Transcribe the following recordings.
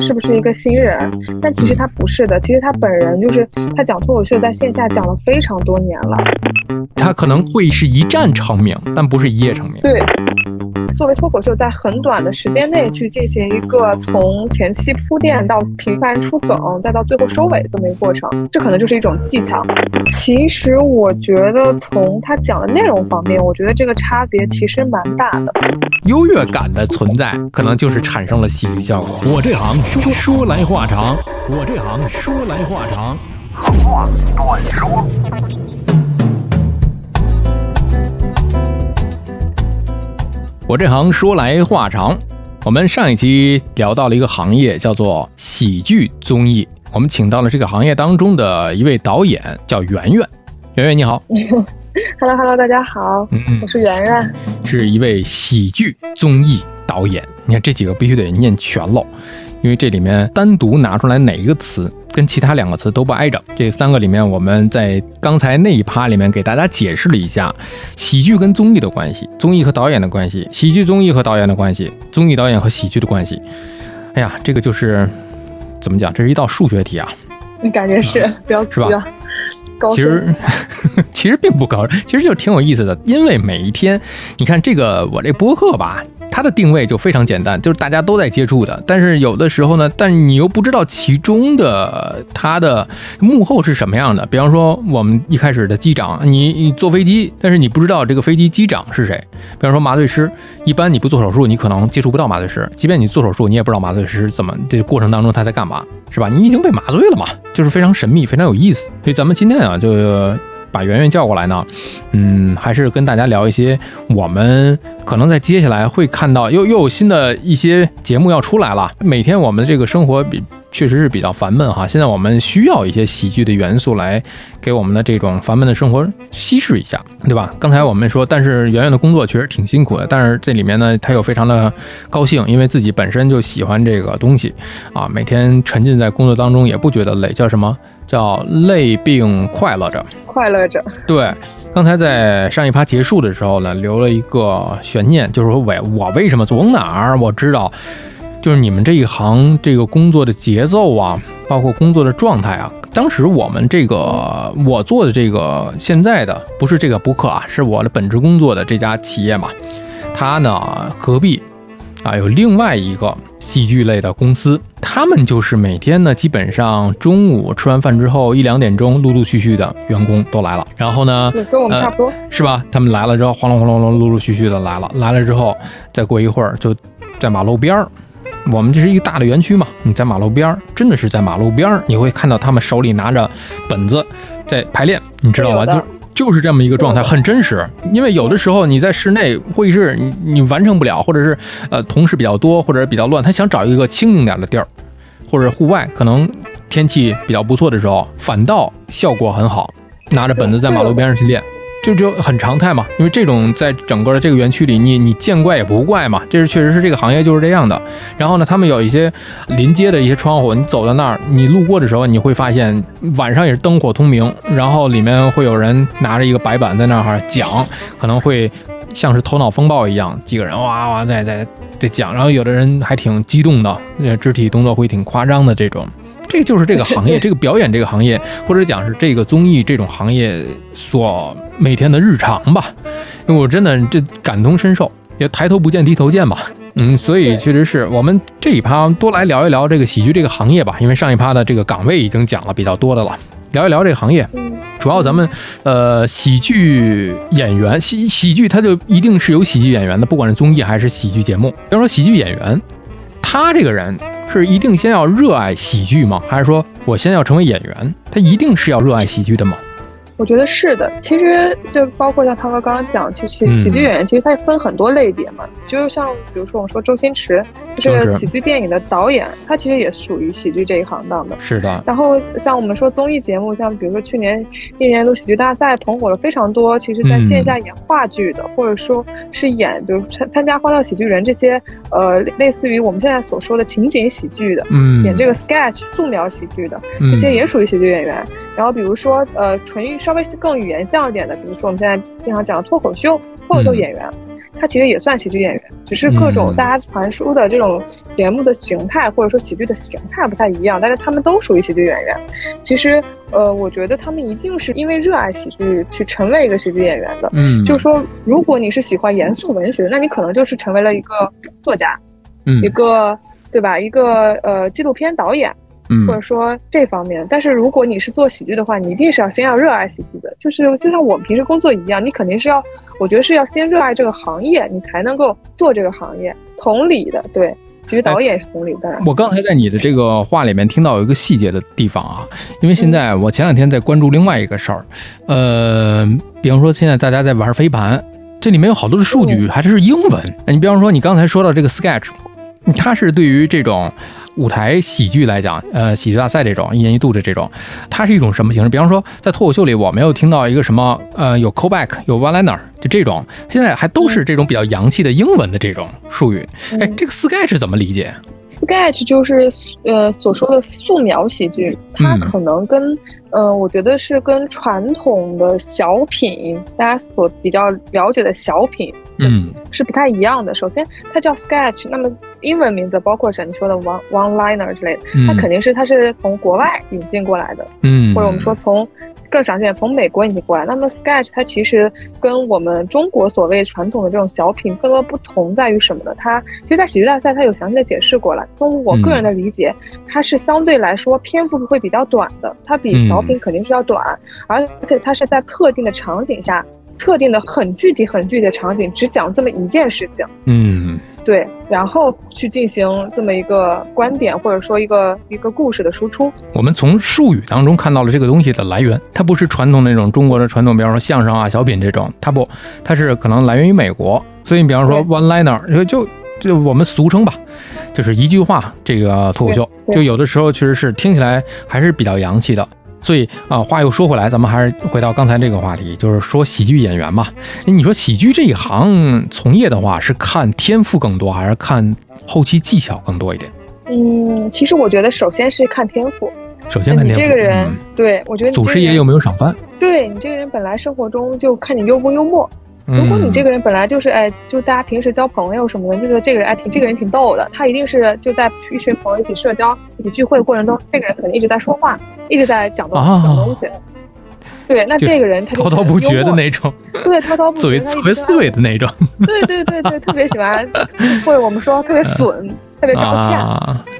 他是不是一个新人？但其实他不是的，其实他本人就是他讲脱口秀在线下讲了非常多年了。他可能会是一战成名，但不是一夜成名。对。作为脱口秀，在很短的时间内去进行一个从前期铺垫到频繁出梗，再到最后收尾这么一个过程，这可能就是一种技巧。其实我觉得从他讲的内容方面，我觉得这个差别其实蛮大的。优越感的存在，可能就是产生了喜剧效果。我这行说说来话长，我这行说来话长，话短说。我这行说来话长，我们上一期聊到了一个行业，叫做喜剧综艺。我们请到了这个行业当中的一位导演，叫圆圆。圆圆你好，Hello Hello，大家好，我是圆圆，是一位喜剧综艺导演。你看这几个必须得念全喽。因为这里面单独拿出来哪一个词跟其他两个词都不挨着，这三个里面我们在刚才那一趴里面给大家解释了一下喜剧跟综艺的关系，综艺和导演的关系，喜剧综艺和导演的关系，综艺导演和喜剧的关系。哎呀，这个就是怎么讲？这是一道数学题啊！你感觉是？不要是吧？高其实 其实并不高，其实就挺有意思的。因为每一天，你看这个我这播客吧。它的定位就非常简单，就是大家都在接触的。但是有的时候呢，但你又不知道其中的它的幕后是什么样的。比方说，我们一开始的机长，你你坐飞机，但是你不知道这个飞机机长是谁。比方说麻醉师，一般你不做手术，你可能接触不到麻醉师。即便你做手术，你也不知道麻醉师怎么这过程当中他在干嘛，是吧？你已经被麻醉了嘛，就是非常神秘，非常有意思。所以咱们今天啊，就。把圆圆叫过来呢，嗯，还是跟大家聊一些我们可能在接下来会看到又又有新的一些节目要出来了。每天我们这个生活比确实是比较烦闷哈，现在我们需要一些喜剧的元素来给我们的这种烦闷的生活稀释一下，对吧？刚才我们说，但是圆圆的工作确实挺辛苦的，但是这里面呢，他又非常的高兴，因为自己本身就喜欢这个东西啊，每天沉浸在工作当中也不觉得累，叫什么？叫累并快乐着，快乐着。对，刚才在上一趴结束的时候呢，留了一个悬念，就是说，我我为什么走哪儿我知道，就是你们这一行这个工作的节奏啊，包括工作的状态啊。当时我们这个我做的这个现在的不是这个播客啊，是我的本职工作的这家企业嘛，它呢隔壁。啊，有另外一个喜剧类的公司，他们就是每天呢，基本上中午吃完饭之后一两点钟，陆陆续续的员工都来了。然后呢，跟我们差不多，是吧？他们来了之后，哗隆哗隆隆，陆陆续续的来了。来了之后，再过一会儿，就在马路边儿。我们这是一个大的园区嘛，你在马路边儿，真的是在马路边儿，你会看到他们手里拿着本子在排练，你知道吧？就。就是这么一个状态，很真实。因为有的时候你在室内会议室，你你完成不了，或者是呃同事比较多，或者比较乱，他想找一个清静点的地儿，或者户外，可能天气比较不错的时候，反倒效果很好，拿着本子在马路边上去练。就就很常态嘛，因为这种在整个的这个园区里，你你见怪也不怪嘛，这是确实是这个行业就是这样的。然后呢，他们有一些临街的一些窗户，你走到那儿，你路过的时候，你会发现晚上也是灯火通明，然后里面会有人拿着一个白板在那儿讲，可能会像是头脑风暴一样，几个人哇哇在在在讲，然后有的人还挺激动的，肢体动作会挺夸张的这种。这就是这个行业，这个表演这个行业，或者讲是这个综艺这种行业所每天的日常吧。因为我真的这感同身受，也抬头不见低头见吧。嗯，所以确实是我们这一趴多来聊一聊这个喜剧这个行业吧。因为上一趴的这个岗位已经讲了比较多的了，聊一聊这个行业。主要咱们呃喜剧演员喜喜剧，它就一定是有喜剧演员的，不管是综艺还是喜剧节目。要说喜剧演员，他这个人。是一定先要热爱喜剧吗？还是说我先要成为演员？他一定是要热爱喜剧的吗？我觉得是的，其实就包括像涛哥刚刚讲，其实喜剧演员其实他分很多类别嘛，就是像比如说我们说周星驰，就是喜剧电影的导演，他其实也属于喜剧这一行当的。是的。然后像我们说综艺节目，像比如说去年一年度喜剧大赛捧火了非常多，其实在线下演话剧的，或者说是演比如参参加欢乐喜剧人这些，呃，类似于我们现在所说的情景喜剧的，嗯，演这个 sketch 素描喜剧的，这些也属于喜剧演员。然后比如说呃，纯艺稍微更语言像一点的，比如说我们现在经常讲的脱口秀，脱口秀演员，他其实也算喜剧演员，只是各种大家传输的这种节目的形态或者说喜剧的形态不太一样，但是他们都属于喜剧演员。其实，呃，我觉得他们一定是因为热爱喜剧去成为一个喜剧演员的。嗯，就是说，如果你是喜欢严肃文学，那你可能就是成为了一个作家，嗯一个对吧？一个呃纪录片导演。嗯或者说这方面，但是如果你是做喜剧的话，你一定是要先要热爱喜剧的，就是就像我们平时工作一样，你肯定是要，我觉得是要先热爱这个行业，你才能够做这个行业。同理的，对，其实导演也是同理的。我刚才在你的这个话里面听到有一个细节的地方啊，因为现在我前两天在关注另外一个事儿，呃，比方说现在大家在玩飞盘，这里面有好多的数据还是英文。你比方说你刚才说到这个 sketch，它是对于这种。舞台喜剧来讲，呃，喜剧大赛这种一年一度的这种，它是一种什么形式？比方说，在脱口秀里，我没有听到一个什么，呃，有 callback，有 one liner，就这种，现在还都是这种比较洋气的英文的这种术语。哎，这个 sketch 怎么理解？sketch 就是呃所说的素描喜剧，它可能跟，呃，我觉得是跟传统的小品，大家所比较了解的小品。嗯，是不太一样的。首先，它叫 sketch，那么英文名字包括像你说的 one one liner 之类的，它肯定是它是从国外引进过来的，嗯，或者我们说从更常见从美国引进过来。那么 sketch 它其实跟我们中国所谓传统的这种小品更多不同在于什么呢？它其实，在喜剧大赛它有详细的解释过来。从我个人的理解，它是相对来说篇幅会比较短的，它比小品肯定是要短，而且它是在特定的场景下。特定的很具体、很具体的场景，只讲这么一件事情，嗯，对，然后去进行这么一个观点或者说一个一个故事的输出。我们从术语当中看到了这个东西的来源，它不是传统那种中国的传统，比方说相声啊、小品这种，它不，它是可能来源于美国。所以你比方说 one liner，就就就我们俗称吧，就是一句话这个脱口秀，就有的时候其实是听起来还是比较洋气的。所以啊，话又说回来，咱们还是回到刚才这个话题，就是说喜剧演员嘛。你说喜剧这一行从业的话，是看天赋更多，还是看后期技巧更多一点？嗯，其实我觉得首先是看天赋。首先看天赋。你这个人，对我觉得祖师爷有没有赏饭？对你这个人本来生活中就看你幽不幽默。如果你这个人本来就是哎，就大家平时交朋友什么的，就觉得这个人哎挺这个人挺逗的，他一定是就在一群朋友一起社交、一起聚会的过程中，这个人肯定一直在说话，一直在讲东讲东西。对，那这个人他就滔滔不绝的那种，对，滔滔不绝，嘴特别碎的那种。对对对对，特别喜欢，或者我们说特别损，特别招欠，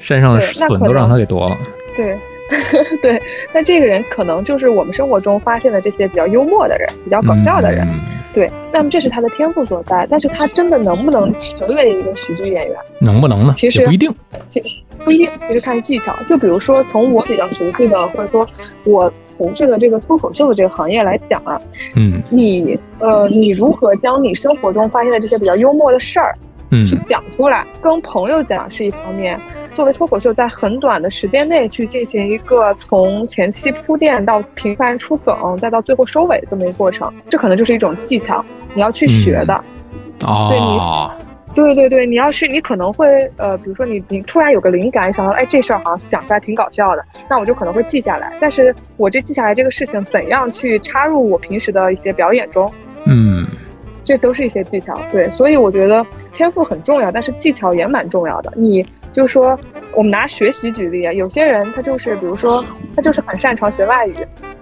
身上的损都让他给夺了。对。对，那这个人可能就是我们生活中发现的这些比较幽默的人，比较搞笑的人。对，那么这是他的天赋所在，但是他真的能不能成为一个喜剧演员？能不能呢？其实不一定，这不一定，其实看技巧。就比如说，从我比较熟悉的，或者说我从事的这个脱口秀的这个行业来讲啊，嗯，你呃，你如何将你生活中发现的这些比较幽默的事儿，嗯，去讲出来，跟朋友讲是一方面。作为脱口秀，在很短的时间内去进行一个从前期铺垫到频繁出梗，再到最后收尾这么一个过程，这可能就是一种技巧，你要去学的。哦，对你，对对对，你要是你可能会呃，比如说你你突然有个灵感，想到哎这事儿好像讲出来挺搞笑的，那我就可能会记下来。但是我这记下来这个事情，怎样去插入我平时的一些表演中？嗯，这都是一些技巧。对，所以我觉得天赋很重要，但是技巧也蛮重要的。你。就是说，我们拿学习举例啊，有些人他就是，比如说，他就是很擅长学外语，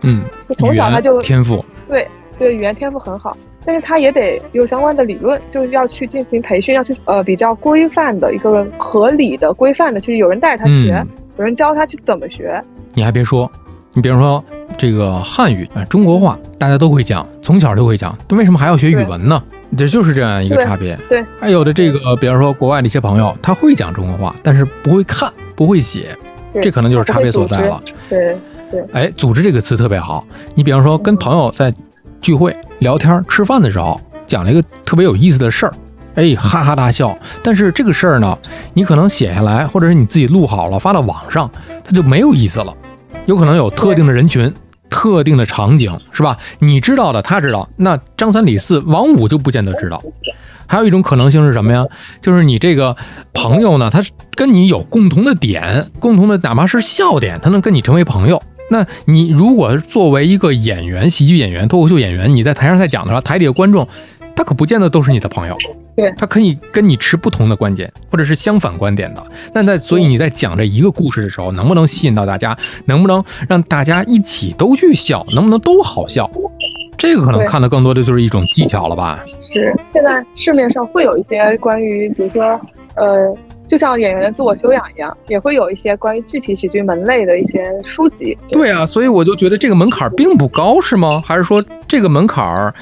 嗯，就从小他就天赋，对对，语言天赋很好，但是他也得有相关的理论，就是要去进行培训，要去呃比较规范的一个合理的规范的，去有人带着他学，有人教他去怎么学。你还别说，你比如说这个汉语啊，中国话大家都会讲，从小就会讲，那为什么还要学语文呢？这就是这样一个差别。对，还有的这个，比方说国外的一些朋友，他会讲中国话，但是不会看，不会写，这可能就是差别所在了。对对。哎，组织这个词特别好。你比方说跟朋友在聚会、聊天、吃饭的时候，讲了一个特别有意思的事儿，哎，哈哈大笑。但是这个事儿呢，你可能写下来，或者是你自己录好了发到网上，它就没有意思了。有可能有特定的人群。特定的场景是吧？你知道的，他知道。那张三李四王五就不见得知道。还有一种可能性是什么呀？就是你这个朋友呢，他跟你有共同的点，共同的哪怕是笑点，他能跟你成为朋友。那你如果作为一个演员、喜剧演员、脱口秀演员，你在台上在讲的时候，台底下观众他可不见得都是你的朋友。对，他可以跟你持不同的观点，或者是相反观点的。那在所以你在讲这一个故事的时候，能不能吸引到大家？能不能让大家一起都去笑？能不能都好笑？这个可能看的更多的就是一种技巧了吧？是，现在市面上会有一些关于，比如说，呃，就像演员的自我修养一样，也会有一些关于具体喜剧门类的一些书籍。对啊，所以我就觉得这个门槛并不高，是吗？还是说这个门槛儿，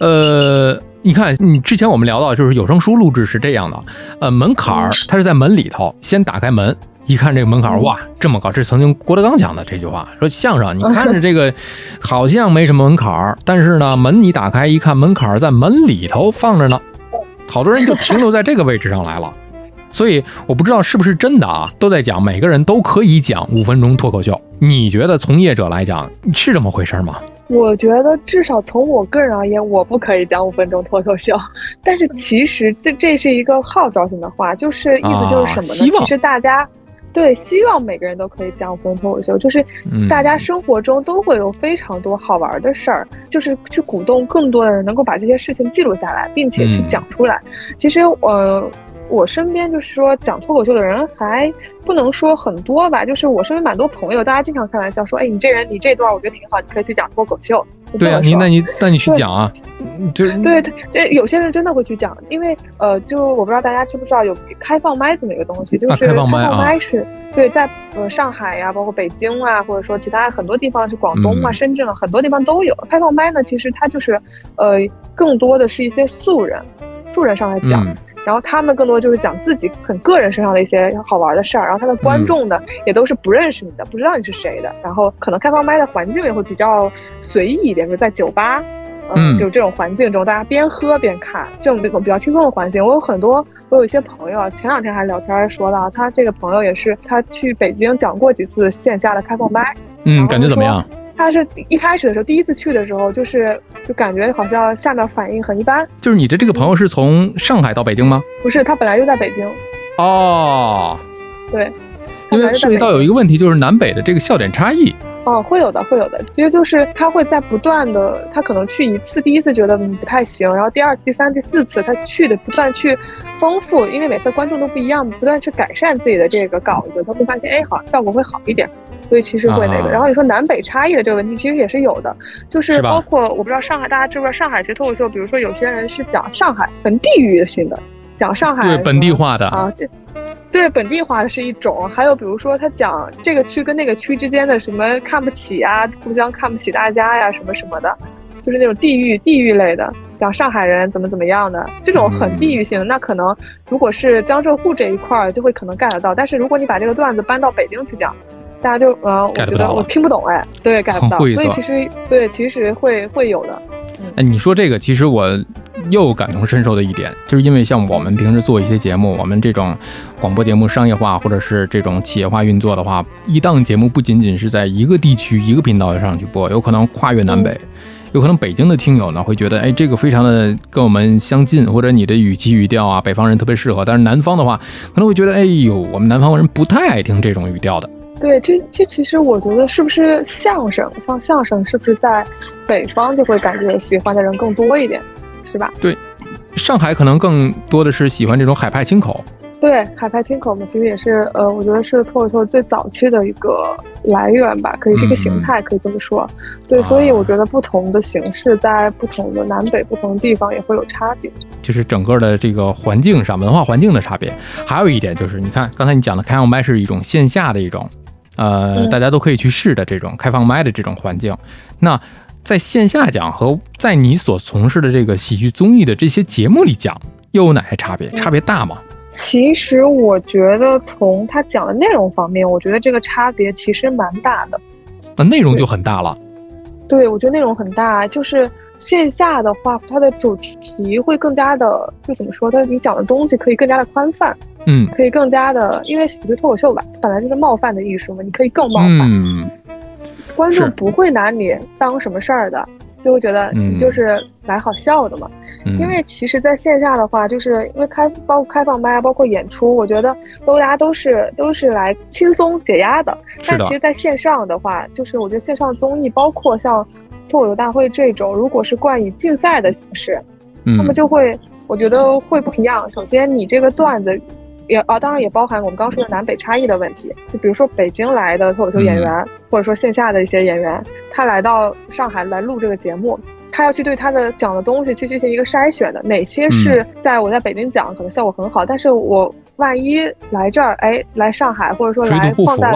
呃，你看，你之前我们聊到，就是有声书录制是这样的，呃，门槛儿它是在门里头，先打开门。一看这个门槛，哇，这么高！这是曾经郭德纲讲的这句话，说相声，你看着这个好像没什么门槛儿，但是呢，门你打开一看，门槛儿在门里头放着呢，好多人就停留在这个位置上来了。所以我不知道是不是真的啊，都在讲每个人都可以讲五分钟脱口秀。你觉得从业者来讲是这么回事吗？我觉得至少从我个人而言，我不可以讲五分钟脱口秀。但是其实这这是一个号召性的话，就是意思就是什么呢？其实大家。对，希望每个人都可以讲五分钟脱口秀，就是大家生活中都会有非常多好玩的事儿，就是去鼓动更多的人能够把这些事情记录下来，并且去讲出来。其实，呃。我身边就是说讲脱口秀的人还不能说很多吧，就是我身边蛮多朋友，大家经常开玩笑说，哎，你这人你这段我觉得挺好，你可以去讲脱口秀。对啊，你那你那你去讲啊，对对，这有些人真的会去讲，因为呃，就我不知道大家知不知道有开放麦这么一个东西，就是开放麦是对，在呃上海呀，包括北京啊，或者说其他很多地方，是广东啊、深圳啊，很多地方都有开放麦呢。其实它就是呃，更多的是一些素人，素人上来讲。然后他们更多就是讲自己很个人身上的一些好玩的事儿，然后他的观众呢也都是不认识你的，不知道你是谁的，然后可能开放麦的环境也会比较随意一点，就在酒吧，嗯，就这种环境中，大家边喝边看，这种这种比较轻松的环境。我有很多，我有一些朋友，前两天还聊天说到，他这个朋友也是他去北京讲过几次线下的开放麦，嗯，感觉怎么样？他是一开始的时候，第一次去的时候，就是就感觉好像下面反应很一般。就是你的这个朋友是从上海到北京吗？不是，他本来就在北京。哦，对，因为涉及到有一个问题，就是南北的这个笑点差异。哦，会有的，会有的。其实就是他会在不断的，他可能去一次，第一次觉得不太行，然后第二、第三、第四次他去的不断去丰富，因为每次观众都不一样，不断去改善自己的这个稿子，他会发现，哎，好，效果会好一点。所以其实会那个，然后你说南北差异的这个问题，其实也是有的，就是包括我不知道上海大家知不知道上海其实脱口秀，比如说有些人是讲上海本地域性的，讲上海对本地化的啊，这对本地化的是一种，还有比如说他讲这个区跟那个区之间的什么看不起啊，互相看不起大家呀，什么什么的，就是那种地域地域类的，讲上海人怎么怎么样的这种很地域性的，那可能如果是江浙沪这一块儿就会可能 get 到，但是如果你把这个段子搬到北京去讲。大家就呃，我觉得我听不懂哎，对，get 不到，所以其实对，其实会会有的。哎，你说这个，其实我又感同身受的一点，就是因为像我们平时做一些节目，我们这种广播节目商业化或者是这种企业化运作的话，一档节目不仅仅是在一个地区一个频道上去播，有可能跨越南北，有可能北京的听友呢会觉得，哎，这个非常的跟我们相近，或者你的语气语调啊，北方人特别适合，但是南方的话可能会觉得，哎呦，我们南方人不太爱听这种语调的。对，这这其实我觉得是不是相声，像相声是不是在北方就会感觉喜欢的人更多一点，是吧？对，上海可能更多的是喜欢这种海派清口。对，海派听口嘛，其实也是呃，我觉得是脱口秀最早期的一个来源吧，可以这个形态可以这么说。对，所以我觉得不同的形式在不同的南北不同的地方也会有差别，就是整个的这个环境上文化环境的差别。还有一点就是，你看刚才你讲的开放麦是一种线下的一种。呃，大家都可以去试的这种开放麦的这种环境，那在线下讲和在你所从事的这个喜剧综艺的这些节目里讲，又有哪些差别？差别大吗？其实我觉得从他讲的内容方面，我觉得这个差别其实蛮大的。那内容就很大了。对，我觉得内容很大，就是线下的话，它的主题会更加的，就怎么说，它你讲的东西可以更加的宽泛。嗯，可以更加的，因为喜剧脱口秀吧，本来就是冒犯的艺术嘛，你可以更冒犯，嗯，观众不会拿你当什么事儿的，就会觉得你就是来好笑的嘛。因为其实在线下的话，就是因为开包括开放麦啊，包括演出，我觉得都大家都是都是来轻松解压的。但其实在线上的话，就是我觉得线上综艺，包括像脱口秀大会这种，如果是冠以竞赛的形式，那么就会。我觉得会不一样。首先，你这个段子。也啊，当然也包含我们刚说的南北差异的问题。就比如说北京来的脱口秀演员，或者说线下的一些演员，他来到上海来录这个节目，他要去对他的讲的东西去进行一个筛选的，哪些是在我在北京讲可能效果很好，但是我万一来这儿，哎，来上海或者说来放在，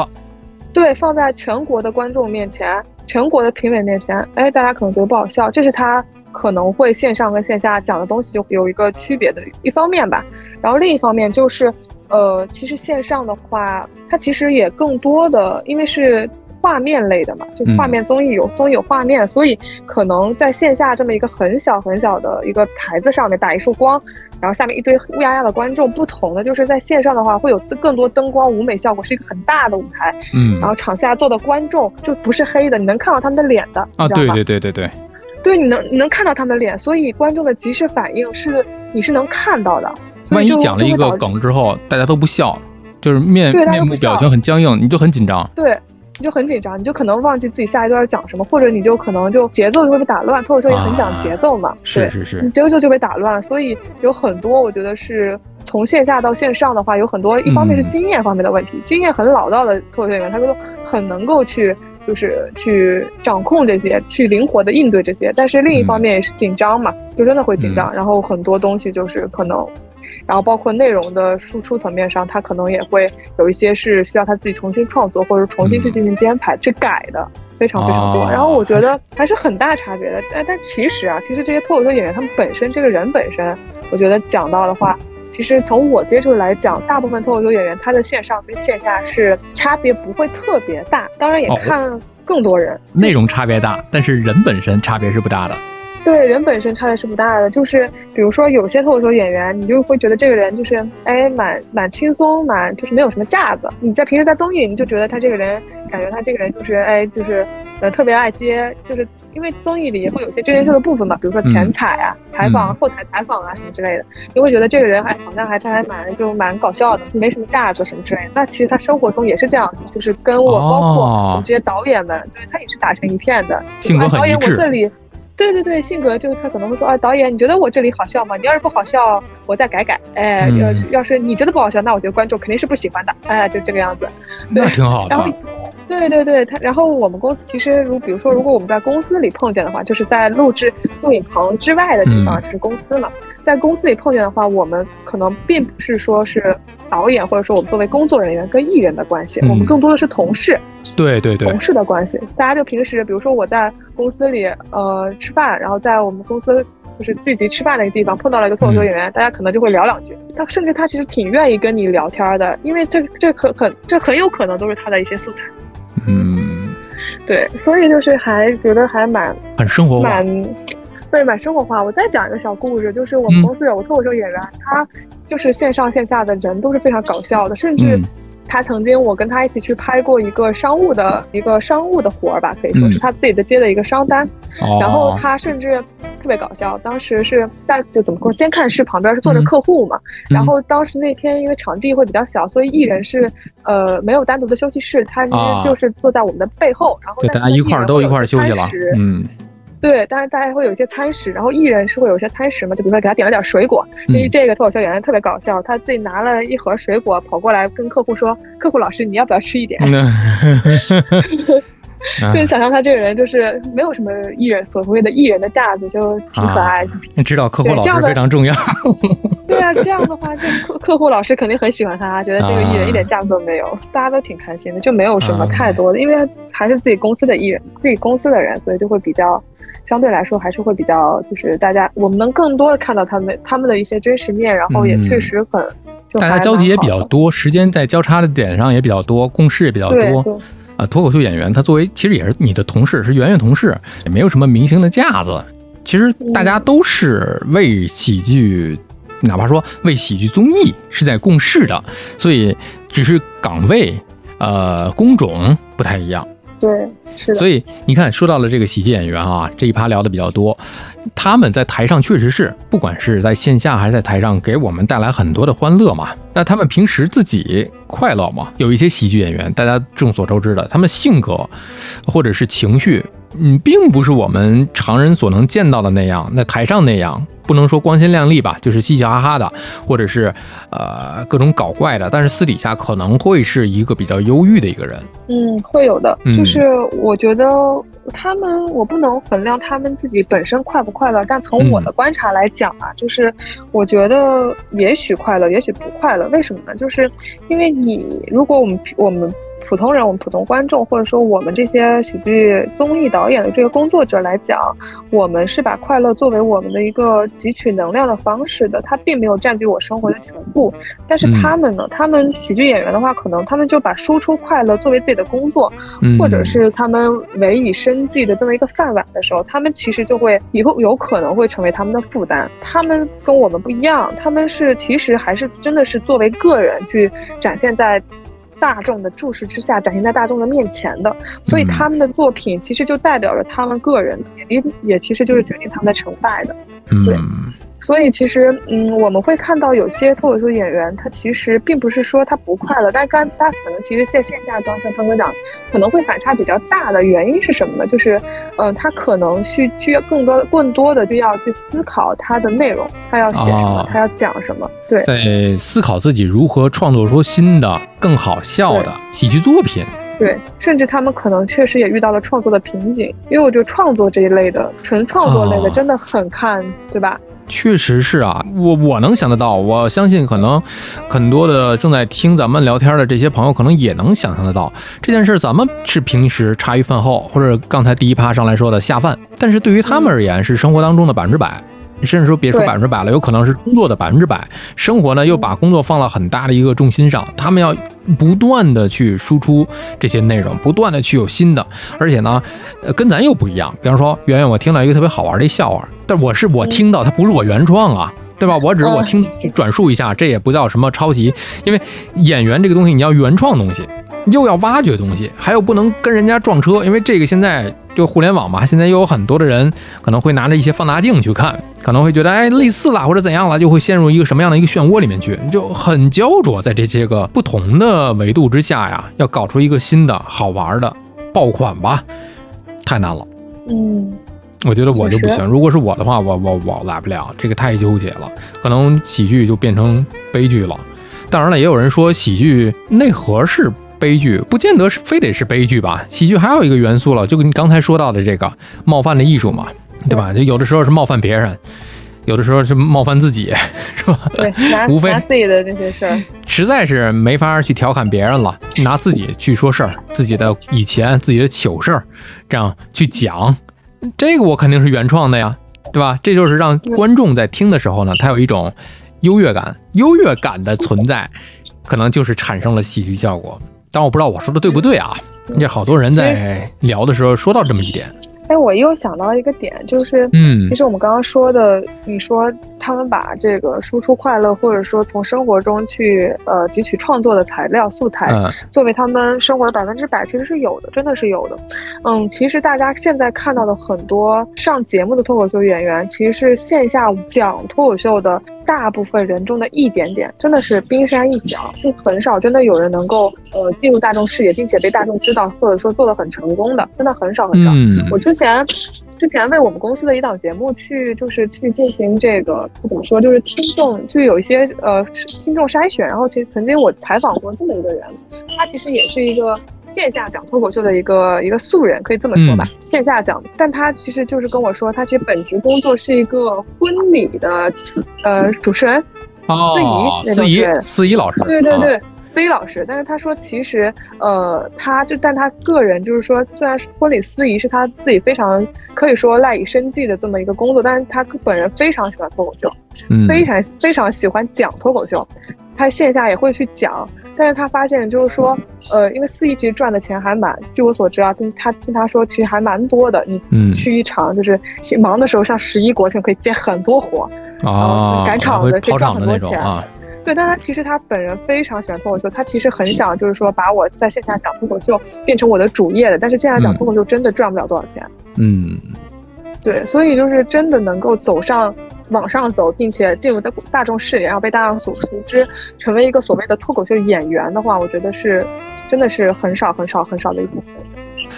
对，放在全国的观众面前，全国的评委面前，哎，大家可能觉得不好笑，这是他。可能会线上跟线下讲的东西就有一个区别的一方面吧，然后另一方面就是，呃，其实线上的话，它其实也更多的，因为是画面类的嘛，就是画面综艺有综艺有画面，所以可能在线下这么一个很小很小的一个台子上面打一束光，然后下面一堆乌压压的观众，不同的就是在线上的话会有更多灯光舞美效果，是一个很大的舞台，嗯，然后场下坐的观众就不是黑的，你能看到他们的脸的啊，对对对对对。对，你能你能看到他们的脸，所以观众的及时反应是你是能看到的。万一讲了一个梗之后，大家都不笑，就是面面部表情很僵硬，你就很紧张。对，你就很紧张，你就可能忘记自己下一段讲什么，或者你就可能就节奏就会被打乱。脱口秀也很讲节奏嘛，是是是，你节奏就被打乱了。所以有很多，我觉得是从线下到线上的话，有很多一方面是经验方面的问题，经验很老道的脱口秀演员，他们都很能够去。就是去掌控这些，去灵活的应对这些，但是另一方面也是紧张嘛，就真的会紧张。然后很多东西就是可能，然后包括内容的输出层面上，他可能也会有一些是需要他自己重新创作或者重新去进行编排去改的，非常非常多。然后我觉得还是很大差别的。但但其实啊，其实这些脱口秀演员他们本身这个人本身，我觉得讲到的话。其实从我接触来讲，大部分脱口秀演员他的线上跟线下是差别不会特别大，当然也看更多人。内容差别大，但是人本身差别是不大的。对，人本身差别是不大的。就是比如说有些脱口秀演员，你就会觉得这个人就是哎，蛮蛮轻松，蛮就是没有什么架子。你在平时在综艺，你就觉得他这个人，感觉他这个人就是哎，就是呃特别爱接，就是。因为综艺里会有些真人秀的部分嘛，比如说前采啊、采访、后台采访啊什么之类的，你会觉得这个人还好像还他还蛮就蛮搞笑的，没什么架子什么之类的。那其实他生活中也是这样，就是跟我包括我们这些导演们，对他也是打成一片的。性格很一致。对对对，性格就是他可能会说啊，导演你觉得我这里好笑吗？你要是不好笑，我再改改。哎，要是要是你觉得不好笑，那我觉得观众肯定是不喜欢的。哎，就这个样子。那挺好的。对对对，他然后我们公司其实如比如说，如果我们在公司里碰见的话，就是在录制录影棚之外的地方，就是公司嘛。在公司里碰见的话，我们可能并不是说是导演，或者说我们作为工作人员跟艺人的关系，我们更多的是同事。对对对，同事的关系，大家就平时比如说我在公司里呃吃饭，然后在我们公司就是聚集吃饭那个地方碰到了一个脱口秀演员，大家可能就会聊两句。他甚至他其实挺愿意跟你聊天的，因为这这可很这很有可能都是他的一些素材。嗯，对，所以就是还觉得还蛮很生活化，蛮对，蛮生活化。我再讲一个小故事，就是我们公司有个脱口秀演员，他就是线上线下的人都是非常搞笑的，甚至他曾经我跟他一起去拍过一个商务的一个商务的活儿吧，可以说是他自己的接的一个商单，然后他甚至。特别搞笑，当时是在就怎么说，监看室旁边是坐着客户嘛，然后当时那天因为场地会比较小，所以艺人是呃没有单独的休息室，他就是坐在我们的背后，然后大家一块儿都一块儿休息了，嗯，对，但是大家会有一些餐食，然后艺人是会有一些餐食嘛，就比如说给他点了点水果，因为这个脱口秀演员特别搞笑，他自己拿了一盒水果跑过来跟客户说：“客户老师，你要不要吃一点？” 就想象他这个人就是没有什么艺人所谓的艺人的架子，就挺可爱。你知道客户老师非常重要。对啊，这样的话，这客客户老师肯定很喜欢他，觉得这个艺人一点架子都没有，大家都挺开心的，就没有什么太多的，因为还是自己公司的艺人，自己公司的人，所以就会比较相对来说还是会比较，就是大家我们能更多的看到他们他们的一些真实面，然后也确实很，大家交集也比较多，时间在交叉的点上也比较多，共事也比较多。啊，脱口秀演员他作为其实也是你的同事，是圆圆同事，也没有什么明星的架子。其实大家都是为喜剧，哪怕说为喜剧综艺是在共事的，所以只是岗位、呃工种不太一样。对，是的。所以你看，说到了这个喜剧演员啊，这一趴聊的比较多。他们在台上确实是，不管是在线下还是在台上，给我们带来很多的欢乐嘛。那他们平时自己快乐吗？有一些喜剧演员，大家众所周知的，他们性格或者是情绪嗯，并不是我们常人所能见到的那样，那台上那样。不能说光鲜亮丽吧，就是嘻嘻哈哈的，或者是呃各种搞怪的，但是私底下可能会是一个比较忧郁的一个人。嗯，会有的。就是我觉得他们，我不能衡量他们自己本身快不快乐，但从我的观察来讲啊，就是我觉得也许快乐，也许不快乐。为什么呢？就是因为你，如果我们我们。普通人，我们普通观众，或者说我们这些喜剧综艺导演的这个工作者来讲，我们是把快乐作为我们的一个汲取能量的方式的，它并没有占据我生活的全部。但是他们呢，他们喜剧演员的话，可能他们就把输出快乐作为自己的工作，或者是他们委以生计的这么一个饭碗的时候，他们其实就会以后有可能会成为他们的负担。他们跟我们不一样，他们是其实还是真的是作为个人去展现在。大众的注视之下，展现在大众的面前的，所以他们的作品其实就代表着他们个人，也也其实就是决定他们的成败的，对。所以其实，嗯，我们会看到有些脱口秀演员，他其实并不是说他不快乐，但刚他可能其实线线下刚才方哥讲，可能会反差比较大的原因是什么呢？就是，嗯，他可能去需要更多更多的就要去思考他的内容，他要写什么，他要讲什么，对，在思考自己如何创作出新的、更好笑的喜剧作品，对，甚至他们可能确实也遇到了创作的瓶颈，因为我觉得创作这一类的纯创作类的真的很看，对吧？确实是啊，我我能想得到，我相信可能很多的正在听咱们聊天的这些朋友，可能也能想象得到这件事。咱们是平时茶余饭后，或者刚才第一趴上来说的下饭，但是对于他们而言，是生活当中的百分之百。甚至说别说百分之百了，有可能是工作的百分之百。生活呢，又把工作放到很大的一个重心上，他们要不断的去输出这些内容，不断的去有新的。而且呢，呃，跟咱又不一样。比方说，圆圆，我听到一个特别好玩的笑话，但我是我听到，它不是我原创啊。对吧？我只是我听转述一下，这也不叫什么抄袭，因为演员这个东西你要原创东西，又要挖掘东西，还有不能跟人家撞车，因为这个现在就互联网嘛，现在又有很多的人可能会拿着一些放大镜去看，可能会觉得哎类似了或者怎样了，就会陷入一个什么样的一个漩涡里面去，就很焦灼在这些个不同的维度之下呀，要搞出一个新的好玩的爆款吧，太难了。嗯。我觉得我就不行。如果是我的话，我我我来不了，这个太纠结了。可能喜剧就变成悲剧了。当然了，也有人说喜剧内核是悲剧，不见得是非得是悲剧吧。喜剧还有一个元素了，就跟你刚才说到的这个冒犯的艺术嘛，对吧？就有的时候是冒犯别人，有的时候是冒犯自己，是吧？对，无非拿自己的那些事儿，实在是没法去调侃别人了，拿自己去说事儿，自己的以前自己的糗事儿，这样去讲。这个我肯定是原创的呀，对吧？这就是让观众在听的时候呢，他有一种优越感，优越感的存在，可能就是产生了喜剧效果。但我不知道我说的对不对啊？这好多人在聊的时候说到这么一点。哎，我又想到一个点，就是，嗯，其实我们刚刚说的，你说他们把这个输出快乐，或者说从生活中去呃汲取创作的材料素材，作为他们生活的百分之百，其实是有的，真的是有的。嗯，其实大家现在看到的很多上节目的脱口秀演员，其实是线下讲脱口秀的。大部分人中的一点点，真的是冰山一角，就很少真的有人能够呃进入大众视野，并且被大众知道，或者说做的很成功的，真的很少很少。我之前之前为我们公司的一档节目去就是去进行这个怎么说，就是听众就有一些呃听众筛选，然后其实曾经我采访过这么一个人，他其实也是一个。线下讲脱口秀的一个一个素人，可以这么说吧。线下讲，但他其实就是跟我说，他其实本职工作是一个婚礼的呃主持人，司仪，司仪，司仪老师。对对对，司仪老师。但是他说，其实呃，他就但他个人就是说，虽然是婚礼司仪是他自己非常可以说赖以生计的这么一个工作，但是他本人非常喜欢脱口秀，非常非常喜欢讲脱口秀，他线下也会去讲。但是他发现，就是说，呃，因为四亿其实赚的钱还蛮，据我所知啊，听他听他说，其实还蛮多的。你去一场，就是忙的时候，像十一国庆可以接很多活啊，赶场的可以赚很多钱。对，但他其实他本人非常喜欢脱口秀，他其实很想就是说把我在线下讲脱口秀变成我的主业的，但是线下讲脱口秀真的赚不了多少钱。嗯，对，所以就是真的能够走上。往上走，并且进入大大众视野，然后被大众所熟知，成为一个所谓的脱口秀演员的话，我觉得是真的是很少很少很少的一部分。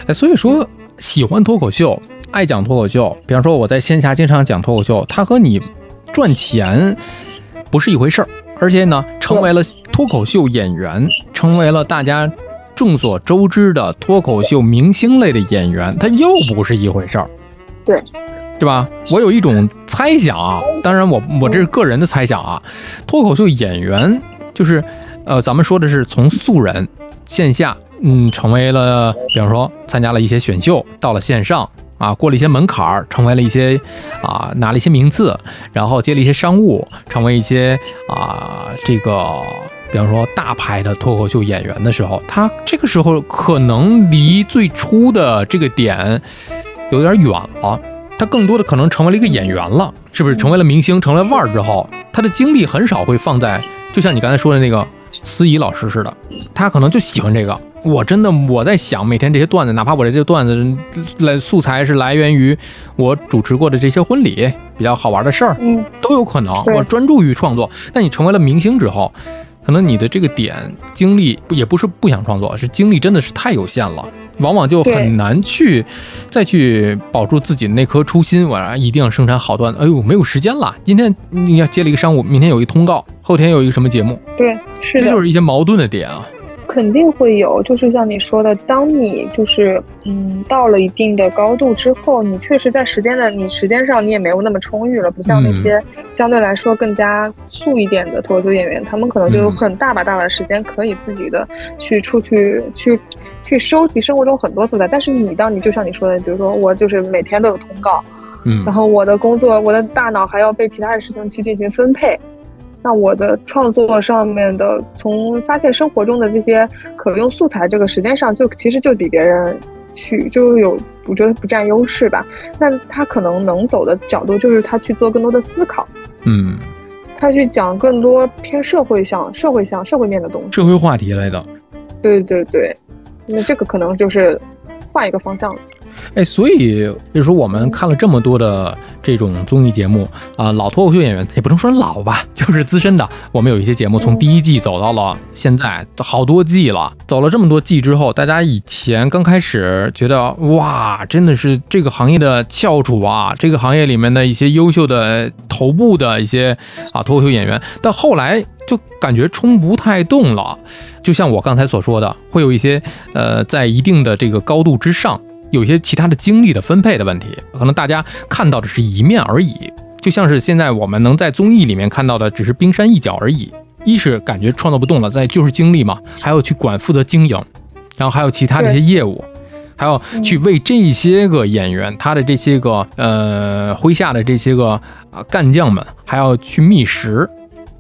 哎，所以说喜欢脱口秀、爱讲脱口秀，比方说我在线下经常讲脱口秀，它和你赚钱不是一回事儿。而且呢，成为了脱口秀演员，成为了大家众所周知的脱口秀明星类的演员，他又不是一回事儿。对，对吧？我有一种猜想啊，当然我我这是个人的猜想啊。脱口秀演员就是，呃，咱们说的是从素人线下，嗯，成为了，比方说参加了一些选秀，到了线上。啊，过了一些门槛儿，成为了一些啊，拿了一些名次，然后接了一些商务，成为一些啊，这个，比方说大牌的脱口秀演员的时候，他这个时候可能离最初的这个点有点远了，他更多的可能成为了一个演员了，是不是？成为了明星，成了腕儿之后，他的精力很少会放在，就像你刚才说的那个司仪老师似的，他可能就喜欢这个。我真的我在想，每天这些段子，哪怕我这些段子来素材是来源于我主持过的这些婚礼比较好玩的事儿，都有可能。我专注于创作。那你成为了明星之后，可能你的这个点精力也不是不想创作，是精力真的是太有限了，往往就很难去再去保住自己的那颗初心。我一定要生产好段子。哎呦，没有时间了。今天你要接了一个商务，明天有一通告，后天有一个什么节目？对，是的，这就是一些矛盾的点啊。肯定会有，就是像你说的，当你就是嗯到了一定的高度之后，你确实在时间的你时间上你也没有那么充裕了，不像那些相对来说更加素一点的脱口秀演员，他们可能就有很大把大把的时间可以自己的去出去去去收集生活中很多素材。但是你当你就像你说的，比如说我就是每天都有通告，嗯，然后我的工作我的大脑还要被其他的事情去进行分配。那我的创作上面的，从发现生活中的这些可用素材这个时间上，就其实就比别人去就有，我觉得不占优势吧。那他可能能走的角度，就是他去做更多的思考，嗯，他去讲更多偏社会向、社会向、社会面的东西，社会话题类的。对对对，那这个可能就是换一个方向了。哎，所以就是说，我们看了这么多的这种综艺节目啊，老脱口秀演员也不能说老吧，就是资深的。我们有一些节目从第一季走到了现在，好多季了。走了这么多季之后，大家以前刚开始觉得哇，真的是这个行业的翘楚啊，这个行业里面的一些优秀的头部的一些啊脱口秀演员，到后来就感觉冲不太动了。就像我刚才所说的，会有一些呃，在一定的这个高度之上。有一些其他的精力的分配的问题，可能大家看到的是一面而已，就像是现在我们能在综艺里面看到的，只是冰山一角而已。一是感觉创作不动了，再就是精力嘛，还要去管负责经营，然后还有其他的一些业务，还要去为这些个演员他的这些个呃麾下的这些个啊干将们，还要去觅食，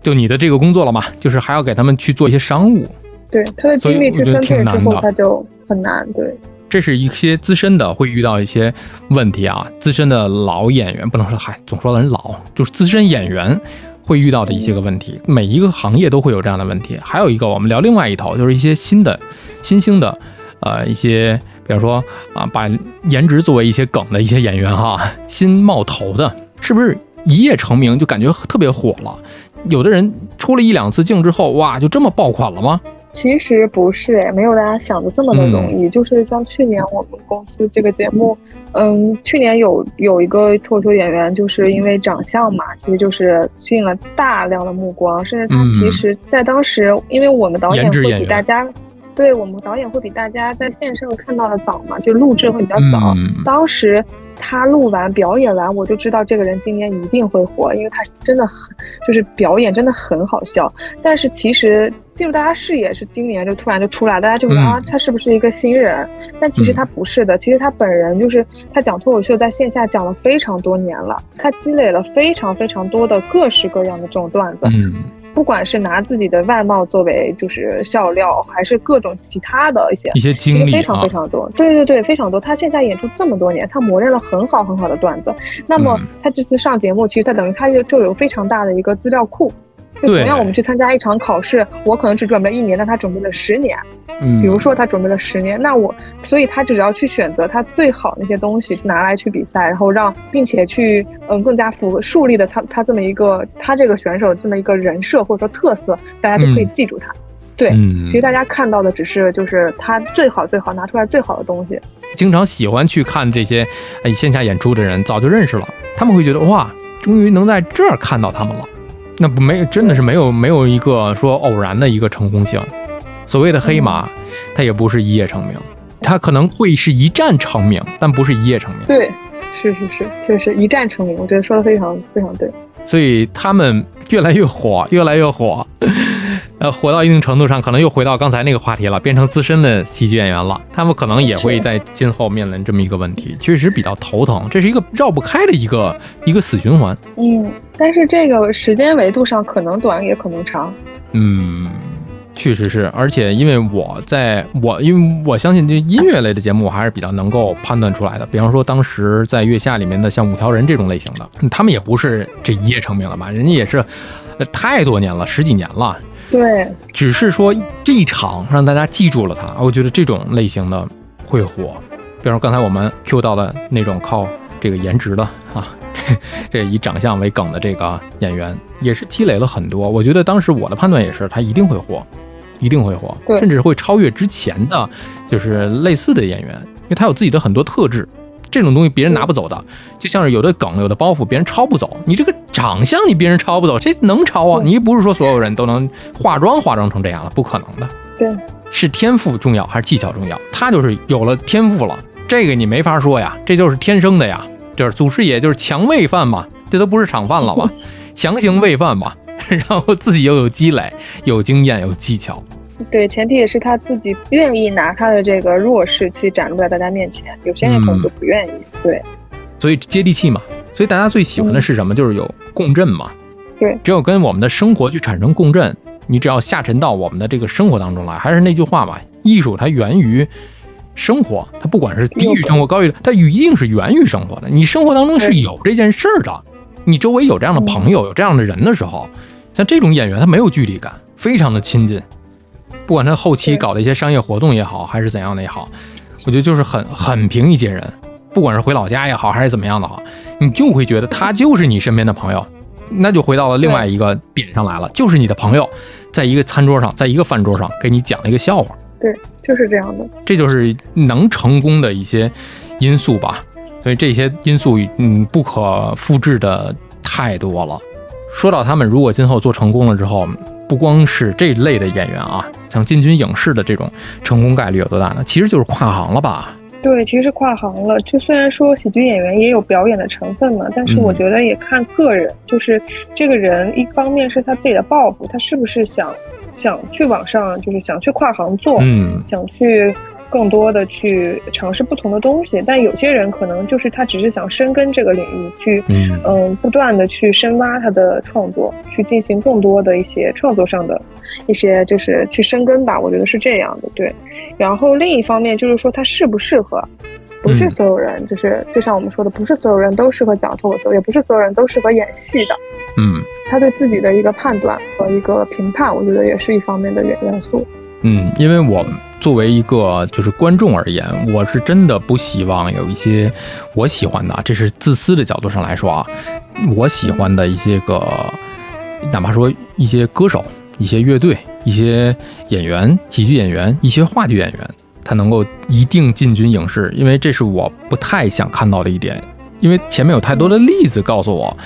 就你的这个工作了嘛，就是还要给他们去做一些商务。对他的精力去分配之后，他就很难。对。这是一些资深的会遇到一些问题啊，资深的老演员不能说嗨，总说人老，就是资深演员会遇到的一些个问题。每一个行业都会有这样的问题。还有一个，我们聊另外一头，就是一些新的、新兴的，呃，一些，比方说啊，把颜值作为一些梗的一些演员哈，新冒头的，是不是一夜成名就感觉特别火了？有的人出了一两次镜之后，哇，就这么爆款了吗？其实不是哎，没有大家想的这么的容易。就是像去年我们公司这个节目，嗯，去年有有一个脱口秀演员，就是因为长相嘛，其实就是吸引了大量的目光。甚至他其实，在当时，因为我们导演会比大家，对我们导演会比大家在线上看到的早嘛，就录制会比较早。当时他录完表演完，我就知道这个人今年一定会火，因为他真的很，就是表演真的很好笑。但是其实。进入大家视野是今年就突然就出来，大家就啊，他是不是一个新人？但其实他不是的，其实他本人就是他讲脱口秀在线下讲了非常多年了，他积累了非常非常多的各式各样的这种段子。嗯，不管是拿自己的外貌作为就是笑料，还是各种其他的一些一些经历非常非常多。对对对，非常多。他线下演出这么多年，他磨练了很好很好的段子。那么他这次上节目，其实他等于他就就有非常大的一个资料库。就同样，我们去参加一场考试，我可能只准备一年，但他准备了十年。嗯，比如说他准备了十年，那我，所以他只要去选择他最好那些东西拿来去比赛，然后让，并且去，嗯，更加符合树立的他他这么一个他这个选手这么一个人设或者说特色，大家就可以记住他。对，嗯其实大家看到的只是就是他最好最好拿出来最好的东西。经常喜欢去看这些哎线下演出的人，早就认识了，他们会觉得哇，终于能在这儿看到他们了。那不没真的是没有没有一个说偶然的一个成功性。所谓的黑马，它也不是一夜成名，它可能会是一战成名，但不是一夜成名。对，是是是，确实一战成名，我觉得说的非常非常对。所以他们越来越火，越来越火，呃，火到一定程度上，可能又回到刚才那个话题了，变成资深的喜剧演员了。他们可能也会在今后面临这么一个问题，确实比较头疼，这是一个绕不开的一个一个死循环。嗯，但是这个时间维度上可能短也可能长。嗯，确实是，而且因为我在我因为我相信这音乐类的节目，我还是比较能够判断出来的。比方说当时在月下里面的像五条人这种类型的，嗯他们也不是这一夜成名了吧？人家也是呃太多年了，十几年了。对，只是说这一场让大家记住了他，我觉得这种类型的会火。比方说刚才我们 Q 到的那种靠这个颜值的啊，这以长相为梗的这个演员，也是积累了很多。我觉得当时我的判断也是，他一定会火，一定会火，甚至会超越之前的，就是类似的演员，因为他有自己的很多特质。这种东西别人拿不走的，就像是有的梗、有的包袱，别人抄不走。你这个长相，你别人抄不走，谁能抄啊？你又不是说所有人都能化妆化妆成这样了，不可能的。对，是天赋重要还是技巧重要？他就是有了天赋了，这个你没法说呀，这就是天生的呀，就是祖师爷就是强喂饭嘛，这都不是厂饭了吧？强行喂饭吧，然后自己又有积累、有经验、有技巧。对，前提也是他自己愿意拿他的这个弱势去展露在大家面前，有些人可能就不愿意。对，所以接地气嘛。所以大家最喜欢的是什么？就是有共振嘛。对，只有跟我们的生活去产生共振，你只要下沉到我们的这个生活当中来。还是那句话嘛，艺术它源于生活，它不管是低于生活、高于，它一定是源于生活的。你生活当中是有这件事儿的，你周围有这样的朋友、有这样的人的时候，像这种演员，他没有距离感，非常的亲近。不管他后期搞的一些商业活动也好，还是怎样的也好，我觉得就是很很平易近人。不管是回老家也好，还是怎么样的好，你就会觉得他就是你身边的朋友，那就回到了另外一个点上来了，就是你的朋友，在一个餐桌上，在一个饭桌上给你讲了一个笑话，对，就是这样的。这就是能成功的一些因素吧。所以这些因素，嗯，不可复制的太多了。说到他们如果今后做成功了之后，不光是这类的演员啊，像进军影视的这种成功概率有多大呢？其实就是跨行了吧。对，其实是跨行了。就虽然说喜剧演员也有表演的成分嘛，但是我嗯觉得也看个人，就是这个人一方面是他自己的抱负，他是不是想想去往上，就是想去跨行做，嗯，想去更多的去尝试不同的东西。但有些人可能就是他只是想深耕这个领域，去嗯嗯，不断的去深挖他的创作，去进行更多的一些创作上的一些，就是去深耕吧。我觉得是这样的，对。然后另一方面就是说他适不适合，不是嗯所有人，就是就像我们说的，不是所有人都适合讲脱口秀，也不是所有人都适合演戏的。嗯他对自己的一个判断和一个评判，我觉得也是一方面的元元素。嗯，因为我作为一个就是观众而言，我是真的不希望有一些我喜欢的啊，这是自私的角度上来说啊，我喜欢的一些个，哪怕说一些歌手、一些乐队、一些演员、喜剧演员、一些话剧演员，他能够一定进军影视，因为这是我不太想看到的一点，因为前面有太多的例子告诉我，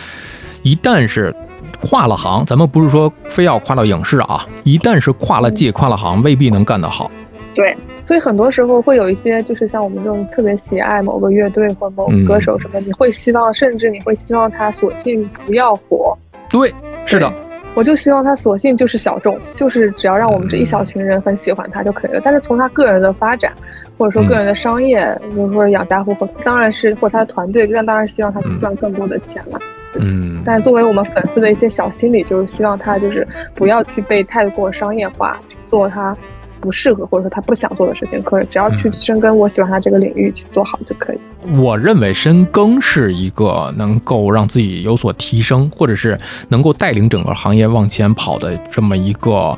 一旦是跨了行，咱们不是说非要跨到影视啊，一旦是跨了界、跨了行，未必能干得好。对，所以很多时候会有一些，就是像我们这种特别喜爱某个乐队或某个歌手什么，你会希望，甚至你会希望他索性不要火。对，是的，我就希望他索性就是小众，就是只要让我们这一小群人很喜欢他就可以了。但是从他个人的发展，或者说个人的商业，比如说养家糊口，当然是或者他的团队，那当然希望他去赚更多的钱了。嗯，但作为我们粉丝的一些小心理，就是希望他就是不要去被太过商业化，去做他不适合或者说他不想做的事情，可只要去深耕我喜欢他这个领域去做好就可以。我认为深耕是一个能够让自己有所提升，或者是能够带领整个行业往前跑的这么一个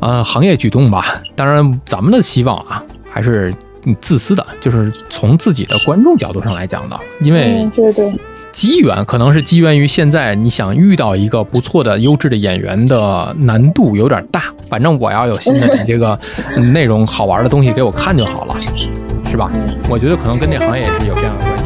呃行业举动吧。当然，咱们的希望啊还是自私的，就是从自己的观众角度上来讲的，因为嗯，对对，机缘，可能是机缘于现在你想遇到一个不错的优质的演员的难度有点大。反正我要有新的这些个内容好玩的东西给我看就好了，是吧？我觉得可能跟这行业也是有这样的关系。